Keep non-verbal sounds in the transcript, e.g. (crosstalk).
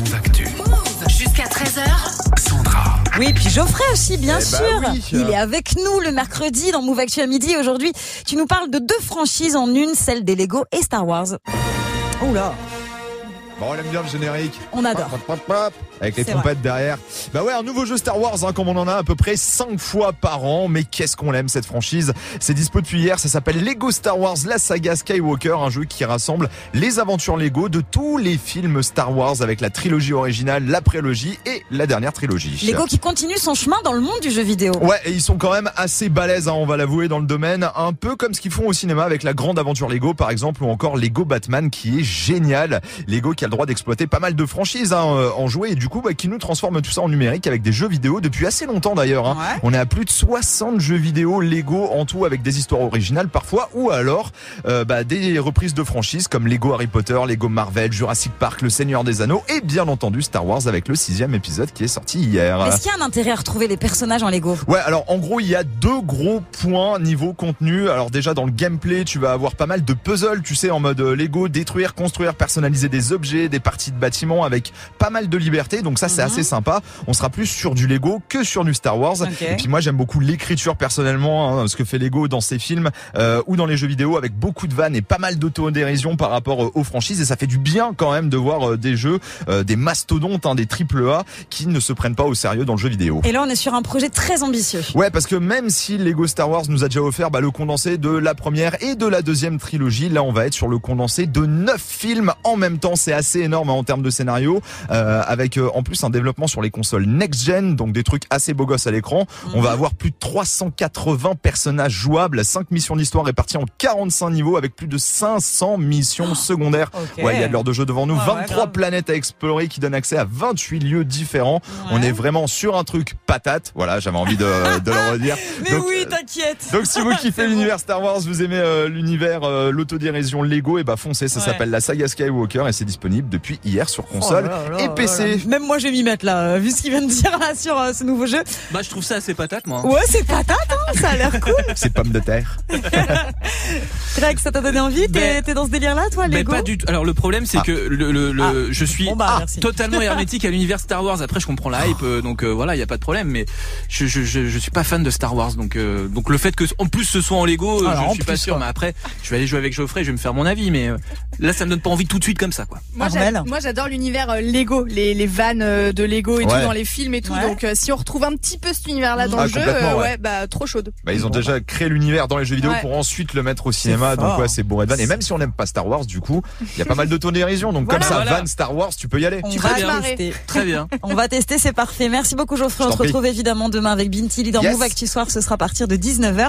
Move Actu. Jusqu'à 13h. Sandra. Oui, puis Geoffrey aussi, bien Eh sûr. bah oui. Il est avec nous le mercredi dans Move Actu à midi. Aujourd'hui, tu nous parles de deux franchises en une, celle des Lego et Star Wars. Oula, Bon, on aime bien le générique. on adore. Avec les trompettes derrière. Bah ouais, un nouveau jeu Star Wars, hein, comme on en a à peu près 5 fois par an. Mais qu'est-ce qu'on l'aime cette franchise? C'est dispo depuis hier, ça s'appelle Lego Star Wars, la saga Skywalker, un jeu qui rassemble les aventures Lego de tous les films Star Wars avec la trilogie originale, la prélogie et la dernière trilogie. Lego qui continue son chemin dans le monde du jeu vidéo. Ouais, et ils sont quand même assez balèzes, hein, on va l'avouer, dans le domaine. Un peu comme ce qu'ils font au cinéma avec la grande aventure Lego, par exemple, ou encore Lego Batman, qui est génial. Lego qui a le droit d'exploiter pas mal de franchises hein, euh, en jouet, et du coup, bah, qui nous transforme tout ça en numérique avec des jeux vidéo depuis assez longtemps d'ailleurs. hein. Ouais. On est à plus de 60 jeux vidéo Lego en tout, avec des histoires originales parfois, ou alors euh, bah, des reprises de franchises comme Lego Harry Potter, Lego Marvel, Jurassic Park, Le Seigneur des Anneaux, et bien entendu Star Wars avec le sixième épisode qui est sorti hier. Est-ce qu'il y a un intérêt à retrouver les personnages en Lego? Ouais, alors en gros, il y a deux gros points niveau contenu. Alors déjà dans le gameplay, tu vas avoir pas mal de puzzles, tu sais, en mode euh, Lego, détruire, construire, personnaliser des objets, des parties de bâtiments avec pas mal de liberté. Donc ça, c'est Mhm. assez sympa. On sera plus sur du Lego que sur du Star Wars. Ok. Et puis moi, j'aime beaucoup l'écriture personnellement, hein, ce que fait Lego dans ses films euh, ou dans les jeux vidéo avec beaucoup de vannes et pas mal d'autodérision par rapport euh, aux franchises. Et ça fait du bien quand même de voir euh, des jeux, euh, des mastodontes, hein, des triple A qui ne se prennent pas au sérieux dans le jeu vidéo. Et là, on est sur un projet très ambitieux. Ouais, parce que même si Lego Star Wars nous a déjà offert bah, le condensé de la première et de la deuxième trilogie, là on va être sur le condensé de neuf films en même temps. C'est assez énorme hein, en termes de scénario, euh, avec euh, en plus un développement sur les consoles next-gen, donc des trucs assez beaux gosses à l'écran. On va avoir plus de 380 personnages jouables, 5 missions d'histoire réparties en 45 niveaux, avec plus de 500 missions (gasps) secondaires. Ok. Ouais, il y a de l'heure de jeu devant nous, Ouais, ouais, 23 grave. planètes à explorer qui donnent accès à 28 lieux différents. On est vraiment sur un truc patate. Voilà, j'avais envie de, (laughs) de le redire. Mais Donc, oui, t'inquiète. donc si vous (laughs) kiffez bon. l'univers Star Wars, vous aimez euh, l'univers, euh, l'autodérision Lego, et bah foncez, ça s'appelle la saga Skywalker et c'est disponible depuis hier sur console Oh là là et là PC. là. Même moi, je vais m'y mettre là, euh, vu ce qu'il vient de dire là sur euh, ce nouveau jeu. Bah, je trouve ça assez patate, moi. Ouais, c'est patate, hein ça a l'air cool. (laughs) C'est pomme de terre. (laughs) Greg, ça t'a donné envie? T'es Ben- t'es dans ce délire-là, toi, Mais Lego? pas du tout. Alors le problème c'est Ah. que le, le, le- Ah. je suis Bon, bah, ah, totalement (laughs) hermétique à l'univers Star Wars. Après je comprends la hype, euh, donc euh, voilà, il y a pas de problème. Mais je, je, je, je suis pas fan de Star Wars, donc euh, donc le fait que en plus ce soit en Lego, euh, Alors, je en suis pas sûr. quoi. Mais après, je vais aller jouer avec Geoffrey, je vais me faire mon avis. Mais euh, là, ça me donne pas envie tout de suite comme ça, quoi. Moi, j'adore l'univers euh, Lego, les, les vannes de Lego et Ouais. tout dans les films et tout. Ouais. Donc, euh, si on retrouve un petit peu cet univers-là dans Ah, le jeu, euh, ouais. ouais, bah trop chaude. Bah, ils ont déjà créé l'univers dans les jeux vidéo pour ensuite le mettre au cinéma. Donc fort. ouais, c'est bourré de vannes. Et même si on n'aime pas Star Wars, du coup, il y a pas mal d'autodérision. Donc comme ça, Voilà. van Star Wars, tu peux y aller. On Tu va tester. Très bien. (laughs) On va tester, c'est parfait. Merci beaucoup Geoffrey. Je On se prie. retrouve évidemment demain avec Bintili dans Yes. Move Actu Soir. Ce sera à partir de 19h.